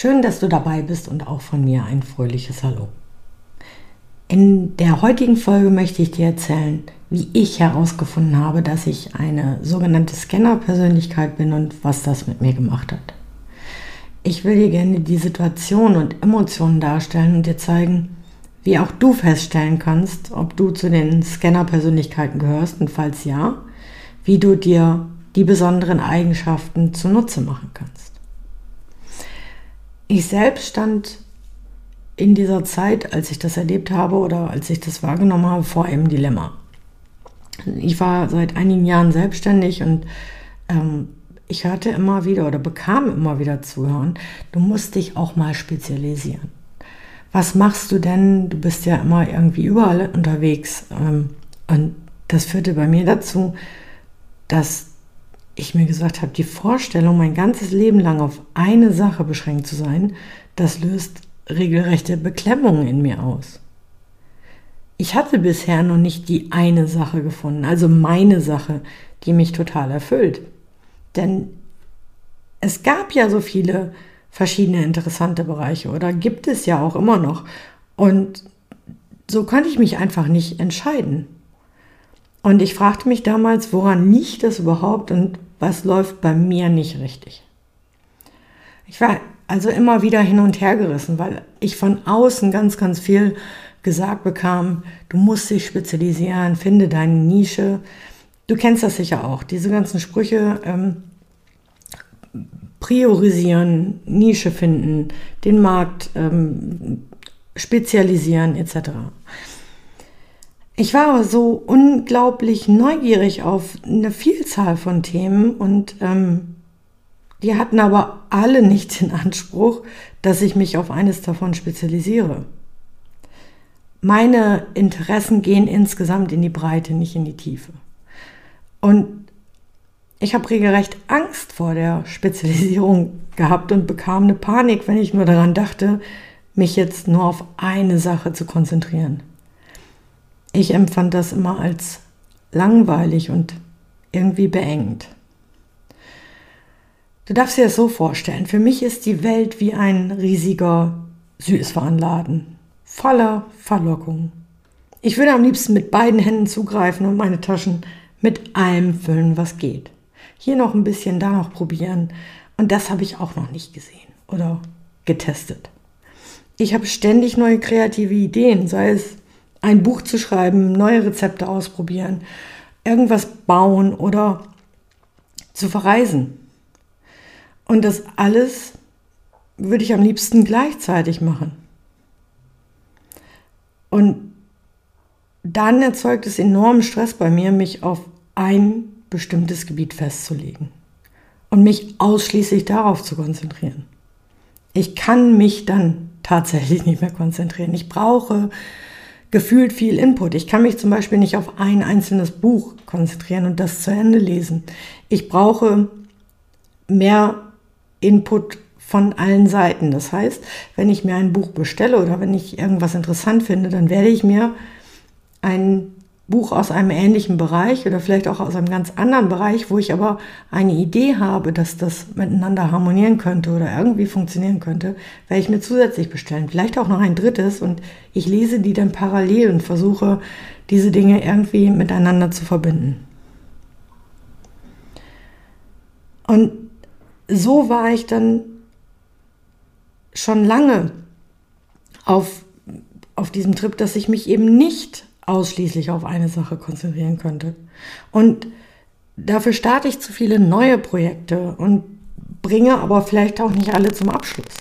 Schön, dass du dabei bist und auch von mir ein fröhliches Hallo. In der heutigen Folge möchte ich dir erzählen, wie ich herausgefunden habe, dass ich eine sogenannte Scanner-Persönlichkeit bin und was das mit mir gemacht hat. Ich will dir gerne die Situation und Emotionen darstellen und dir zeigen, wie auch du feststellen kannst, ob du zu den Scanner-Persönlichkeiten gehörst und falls ja, wie du dir die besonderen Eigenschaften zunutze machen kannst. Ich selbst stand in dieser Zeit, als ich das erlebt habe oder als ich das wahrgenommen habe, vor einem Dilemma. Ich war seit einigen Jahren selbstständig und ähm, ich hörte immer wieder oder bekam immer wieder zu hören, du musst dich auch mal spezialisieren. Was machst du denn? Du bist ja immer irgendwie überall unterwegs. Ähm, und das führte bei mir dazu, dass ich mir gesagt habe, die Vorstellung, mein ganzes Leben lang auf eine Sache beschränkt zu sein, das löst regelrechte Beklemmungen in mir aus. Ich hatte bisher noch nicht die eine Sache gefunden, also meine Sache, die mich total erfüllt. Denn es gab ja so viele verschiedene interessante Bereiche oder gibt es ja auch immer noch. Und so konnte ich mich einfach nicht entscheiden. Und ich fragte mich damals, woran liegt das überhaupt und was läuft bei mir nicht richtig. Ich war also immer wieder hin und her gerissen, weil ich von außen ganz, ganz viel gesagt bekam, du musst dich spezialisieren, finde deine Nische. Du kennst das sicher auch, diese ganzen Sprüche, ähm, priorisieren, Nische finden, den Markt ähm, spezialisieren etc. Ich war aber so unglaublich neugierig auf eine Vielzahl von Themen und ähm, die hatten aber alle nicht den Anspruch, dass ich mich auf eines davon spezialisiere. Meine Interessen gehen insgesamt in die Breite, nicht in die Tiefe. Und ich habe regelrecht Angst vor der Spezialisierung gehabt und bekam eine Panik, wenn ich nur daran dachte, mich jetzt nur auf eine Sache zu konzentrieren. Ich empfand das immer als langweilig und irgendwie beengt. Du darfst dir das so vorstellen. Für mich ist die Welt wie ein riesiger Süßwarenladen, voller Verlockungen. Ich würde am liebsten mit beiden Händen zugreifen und meine Taschen mit allem füllen, was geht. Hier noch ein bisschen, da noch probieren. Und das habe ich auch noch nicht gesehen oder getestet. Ich habe ständig neue kreative Ideen, sei es ein Buch zu schreiben, neue Rezepte ausprobieren, irgendwas bauen oder zu verreisen. Und das alles würde ich am liebsten gleichzeitig machen. Und dann erzeugt es enormen Stress bei mir, mich auf ein bestimmtes Gebiet festzulegen und mich ausschließlich darauf zu konzentrieren. Ich kann mich dann tatsächlich nicht mehr konzentrieren. Ich brauche gefühlt viel Input. Ich kann mich zum Beispiel nicht auf ein einzelnes Buch konzentrieren und das zu Ende lesen. Ich brauche mehr Input von allen Seiten. Das heißt, wenn ich mir ein Buch bestelle oder wenn ich irgendwas interessant finde, dann werde ich mir ein Buch aus einem ähnlichen Bereich oder vielleicht auch aus einem ganz anderen Bereich, wo ich aber eine Idee habe, dass das miteinander harmonieren könnte oder irgendwie funktionieren könnte, werde ich mir zusätzlich bestellen. Vielleicht auch noch ein drittes und ich lese die dann parallel und versuche, diese Dinge irgendwie miteinander zu verbinden. Und so war ich dann schon lange auf, auf diesem Trip, dass ich mich eben nicht ausschließlich auf eine Sache konzentrieren könnte. Und dafür starte ich zu viele neue Projekte und bringe aber vielleicht auch nicht alle zum Abschluss.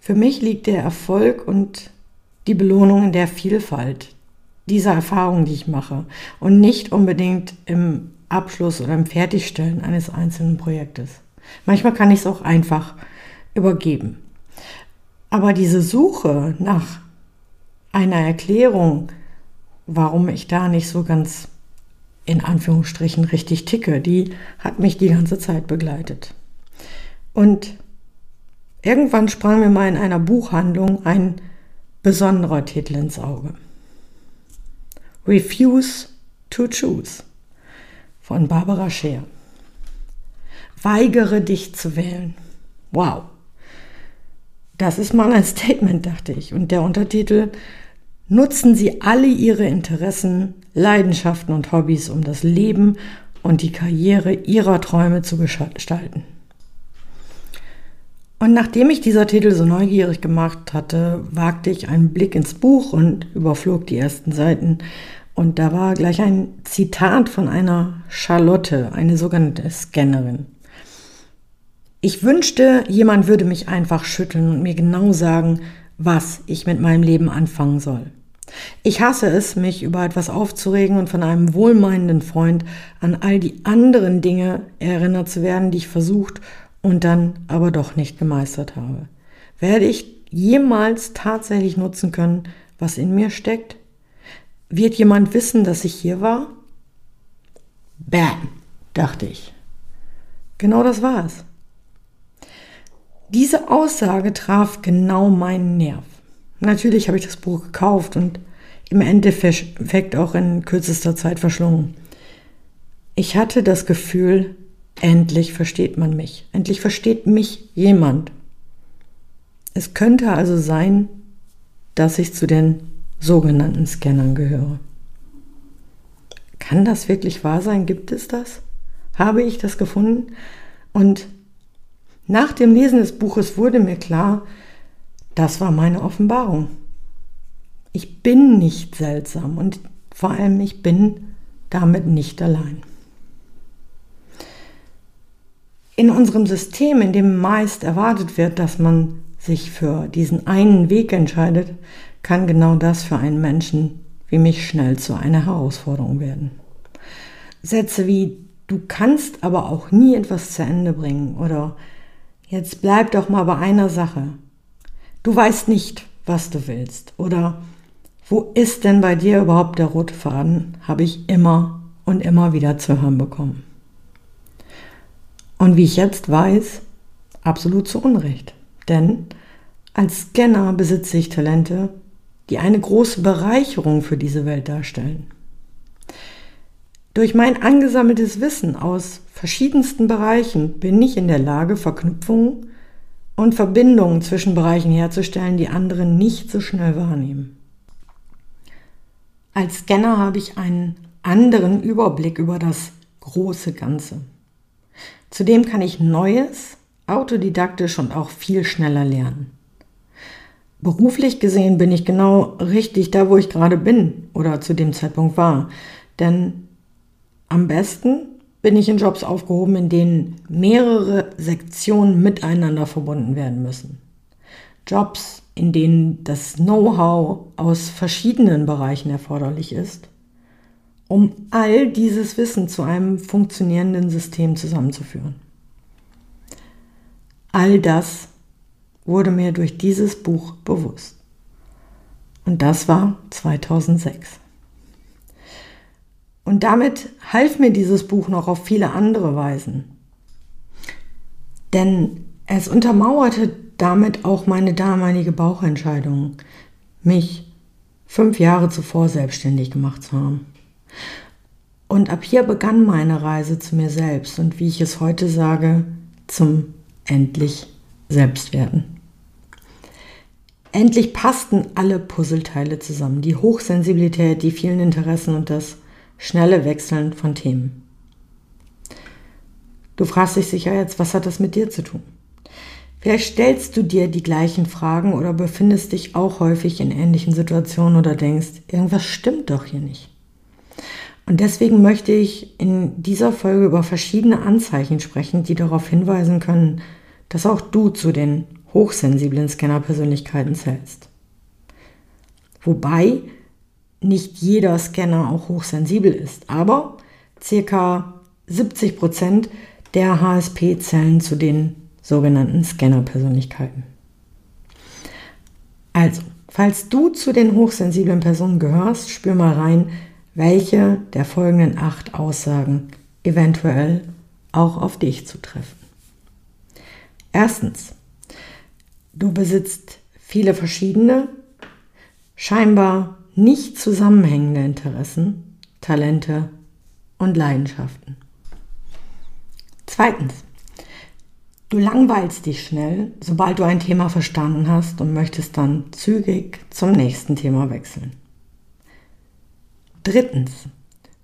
Für mich liegt der Erfolg und die Belohnung in der Vielfalt dieser Erfahrungen, die ich mache und nicht unbedingt im Abschluss oder im Fertigstellen eines einzelnen Projektes. Manchmal kann ich es auch einfach übergeben. Aber diese Suche nach einer Erklärung, warum ich da nicht so ganz in Anführungsstrichen richtig ticke, die hat mich die ganze Zeit begleitet. Und irgendwann sprang mir mal in einer Buchhandlung ein besonderer Titel ins Auge. Refuse to Choose von Barbara Scheer. Weigere dich zu wählen. Wow. Das ist mal ein Statement, dachte ich. Und der Untertitel Nutzen Sie alle Ihre Interessen, Leidenschaften und Hobbys, um das Leben und die Karriere Ihrer Träume zu gestalten. Und nachdem ich dieser Titel so neugierig gemacht hatte, wagte ich einen Blick ins Buch und überflog die ersten Seiten. Und da war gleich ein Zitat von einer Charlotte, eine sogenannte Scannerin. Ich wünschte, jemand würde mich einfach schütteln und mir genau sagen, was ich mit meinem Leben anfangen soll. Ich hasse es, mich über etwas aufzuregen und von einem wohlmeinenden Freund an all die anderen Dinge erinnert zu werden, die ich versucht und dann aber doch nicht gemeistert habe. Werde ich jemals tatsächlich nutzen können, was in mir steckt? Wird jemand wissen, dass ich hier war? Bam, dachte ich. Genau das war es. Diese Aussage traf genau meinen Nerv. Natürlich habe ich das Buch gekauft und im Endeffekt auch in kürzester Zeit verschlungen. Ich hatte das Gefühl, endlich versteht man mich. Endlich versteht mich jemand. Es könnte also sein, dass ich zu den sogenannten Scannern gehöre. Kann das wirklich wahr sein? Gibt es das? Habe ich das gefunden? Und nach dem Lesen des Buches wurde mir klar, das war meine Offenbarung. Ich bin nicht seltsam und vor allem ich bin damit nicht allein. In unserem System, in dem meist erwartet wird, dass man sich für diesen einen Weg entscheidet, kann genau das für einen Menschen wie mich schnell zu einer Herausforderung werden. Sätze wie du kannst aber auch nie etwas zu Ende bringen oder jetzt bleib doch mal bei einer Sache Du weißt nicht, was du willst. Oder wo ist denn bei dir überhaupt der rote Faden? Habe ich immer und immer wieder zu hören bekommen. Und wie ich jetzt weiß, absolut zu Unrecht. Denn als Scanner besitze ich Talente, die eine große Bereicherung für diese Welt darstellen. Durch mein angesammeltes Wissen aus verschiedensten Bereichen bin ich in der Lage, Verknüpfungen und Verbindungen zwischen Bereichen herzustellen, die andere nicht so schnell wahrnehmen. Als Scanner habe ich einen anderen Überblick über das große Ganze. Zudem kann ich Neues autodidaktisch und auch viel schneller lernen. Beruflich gesehen bin ich genau richtig da, wo ich gerade bin oder zu dem Zeitpunkt war. Denn am besten bin ich in Jobs aufgehoben, in denen mehrere Sektionen miteinander verbunden werden müssen. Jobs, in denen das Know-how aus verschiedenen Bereichen erforderlich ist, um all dieses Wissen zu einem funktionierenden System zusammenzuführen. All das wurde mir durch dieses Buch bewusst. Und das war 2006. Und damit half mir dieses Buch noch auf viele andere Weisen. Denn es untermauerte damit auch meine damalige Bauchentscheidung, mich fünf Jahre zuvor selbstständig gemacht zu haben. Und ab hier begann meine Reise zu mir selbst und wie ich es heute sage, zum endlich Selbstwerden. Endlich passten alle Puzzleteile zusammen, die Hochsensibilität, die vielen Interessen und das schnelle Wechseln von Themen. Du fragst dich sicher jetzt, was hat das mit dir zu tun? Vielleicht stellst du dir die gleichen Fragen oder befindest dich auch häufig in ähnlichen Situationen oder denkst, irgendwas stimmt doch hier nicht. Und deswegen möchte ich in dieser Folge über verschiedene Anzeichen sprechen, die darauf hinweisen können, dass auch du zu den hochsensiblen Scanner-Persönlichkeiten zählst. Wobei nicht jeder Scanner auch hochsensibel ist, aber circa 70 Prozent der HSP zählen zu den sogenannten Scanner-Persönlichkeiten. Also, falls du zu den hochsensiblen Personen gehörst, spür mal rein, welche der folgenden acht Aussagen eventuell auch auf dich zutreffen. Erstens, du besitzt viele verschiedene, scheinbar nicht zusammenhängende Interessen, Talente und Leidenschaften. Zweitens, du langweilst dich schnell, sobald du ein Thema verstanden hast und möchtest dann zügig zum nächsten Thema wechseln. Drittens,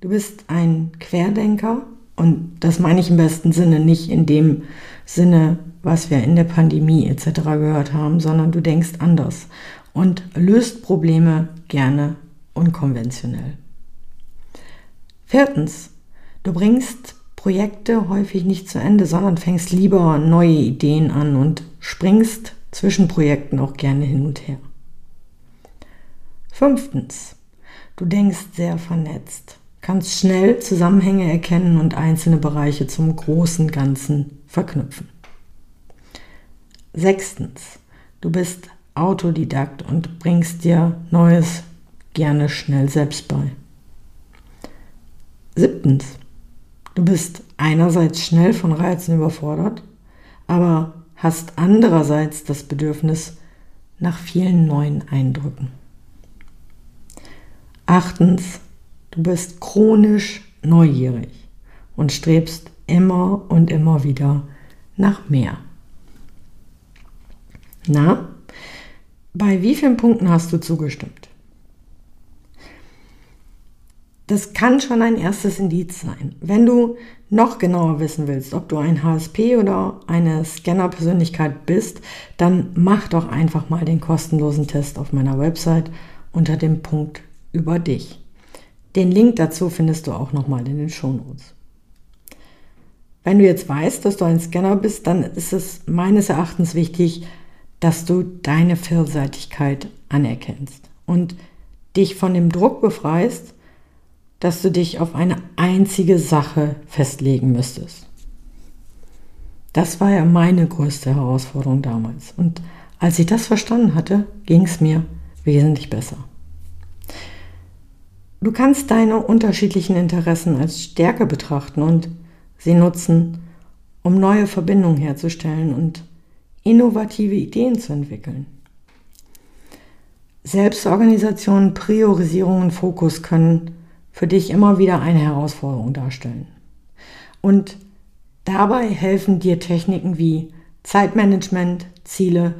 du bist ein Querdenker und das meine ich im besten Sinne nicht in dem Sinne, was wir in der Pandemie etc. gehört haben, sondern du denkst anders und löst Probleme gerne unkonventionell. Viertens, du bringst Projekte häufig nicht zu Ende, sondern fängst lieber neue Ideen an und springst zwischen Projekten auch gerne hin und her. Fünftens, du denkst sehr vernetzt, kannst schnell Zusammenhänge erkennen und einzelne Bereiche zum großen Ganzen verknüpfen. Sechstens, du bist Autodidakt und bringst dir Neues gerne schnell selbst bei. Siebtens, du bist einerseits schnell von Reizen überfordert, aber hast andererseits das Bedürfnis nach vielen neuen Eindrücken. Achtens, du bist chronisch neugierig und strebst immer und immer wieder nach mehr. Na, bei wie vielen Punkten hast du zugestimmt? Das kann schon ein erstes Indiz sein. Wenn du noch genauer wissen willst, ob du ein HSP oder eine Scanner-Persönlichkeit bist, dann mach doch einfach mal den kostenlosen Test auf meiner Website unter dem Punkt über dich. Den Link dazu findest du auch nochmal in den Shownotes. Wenn du jetzt weißt, dass du ein Scanner bist, dann ist es meines Erachtens wichtig, dass du deine Vielseitigkeit anerkennst und dich von dem Druck befreist, dass du dich auf eine einzige Sache festlegen müsstest. Das war ja meine größte Herausforderung damals. Und als ich das verstanden hatte, ging es mir wesentlich besser. Du kannst deine unterschiedlichen Interessen als Stärke betrachten und sie nutzen, um neue Verbindungen herzustellen und innovative Ideen zu entwickeln. Selbstorganisation, Priorisierung und Fokus können für dich immer wieder eine Herausforderung darstellen. Und dabei helfen dir Techniken wie Zeitmanagement, Ziele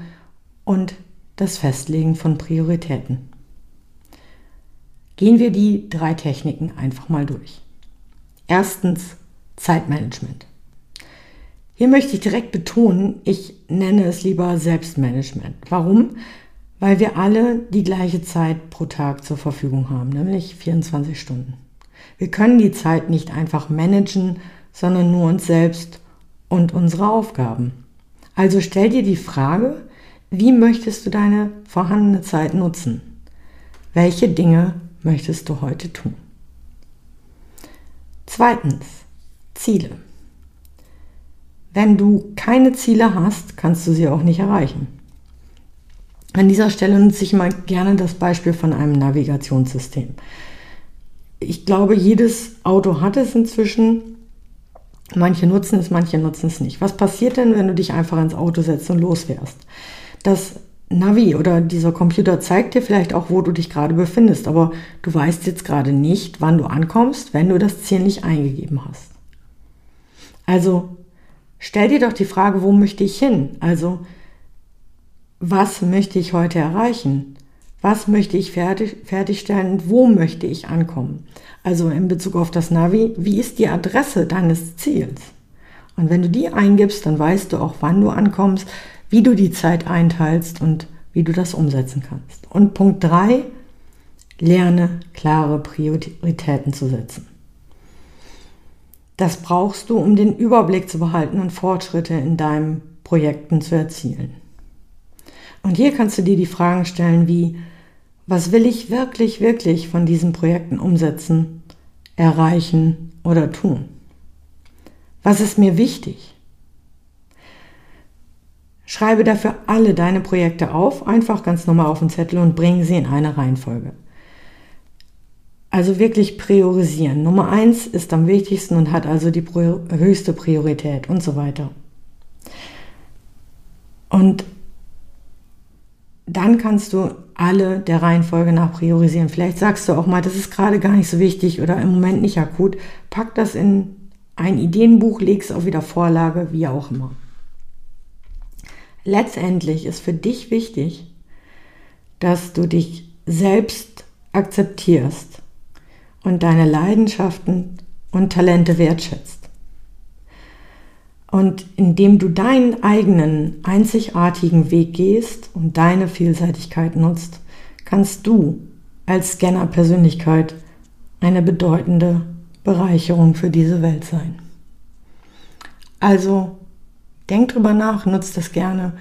und das Festlegen von Prioritäten. Gehen wir die drei Techniken einfach mal durch. Erstens Zeitmanagement. Hier möchte ich direkt betonen, ich nenne es lieber Selbstmanagement. Warum? Weil wir alle die gleiche Zeit pro Tag zur Verfügung haben, nämlich 24 Stunden. Wir können die Zeit nicht einfach managen, sondern nur uns selbst und unsere Aufgaben. Also stell dir die Frage, wie möchtest du deine vorhandene Zeit nutzen? Welche Dinge möchtest du heute tun? Zweitens, Ziele. Wenn du keine Ziele hast, kannst du sie auch nicht erreichen. An dieser Stelle nutze ich mal gerne das Beispiel von einem Navigationssystem. Ich glaube, jedes Auto hat es inzwischen. Manche nutzen es, manche nutzen es nicht. Was passiert denn, wenn du dich einfach ins Auto setzt und losfährst? Das Navi oder dieser Computer zeigt dir vielleicht auch, wo du dich gerade befindest, aber du weißt jetzt gerade nicht, wann du ankommst, wenn du das Ziel nicht eingegeben hast. Also stell dir doch die Frage, wo möchte ich hin? Also, was möchte ich heute erreichen? Was möchte ich fertig, fertigstellen wo möchte ich ankommen? Also in Bezug auf das Navi, wie ist die Adresse deines Ziels? Und wenn du die eingibst, dann weißt du auch, wann du ankommst, wie du die Zeit einteilst und wie du das umsetzen kannst. Und Punkt drei: lerne klare Prioritäten zu setzen. Das brauchst du, um den Überblick zu behalten und Fortschritte in deinen Projekten zu erzielen. Und hier kannst du dir die Fragen stellen wie, was will ich wirklich, wirklich von diesen Projekten umsetzen, erreichen oder tun? Was ist mir wichtig? Schreibe dafür alle deine Projekte auf, einfach ganz normal auf den Zettel und bring sie in eine Reihenfolge. Also wirklich priorisieren. Nummer eins ist am wichtigsten und hat also die höchste Priorität und so weiter. Und dann kannst du alle der Reihenfolge nach priorisieren. Vielleicht sagst du auch mal, das ist gerade gar nicht so wichtig oder im Moment nicht akut. Pack das in ein Ideenbuch, leg es auf wieder Vorlage, wie auch immer. Letztendlich ist für dich wichtig, dass du dich selbst akzeptierst und deine Leidenschaften und Talente wertschätzt. Und indem du deinen eigenen einzigartigen Weg gehst und deine Vielseitigkeit nutzt, kannst du als Scanner-Persönlichkeit eine bedeutende Bereicherung für diese Welt sein. Also denk drüber nach, nutzt das gerne.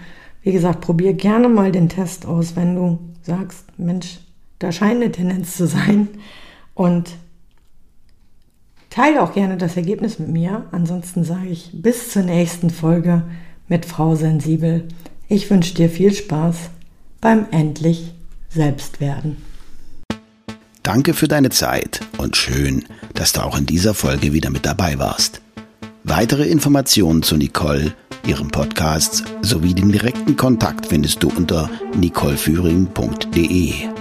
Wie gesagt, probier gerne mal den Test aus, wenn du sagst, Mensch, da scheint eine Tendenz zu sein. Und Teile auch gerne das Ergebnis mit mir. Ansonsten sage ich bis zur nächsten Folge mit Frau Sensibel. Ich wünsche dir viel Spaß beim endlich Selbstwerden. Danke für deine Zeit und schön, dass du auch in dieser Folge wieder mit dabei warst. Weitere Informationen zu Nicole, ihrem Podcast sowie den direkten Kontakt findest du unter nicoleführing.de.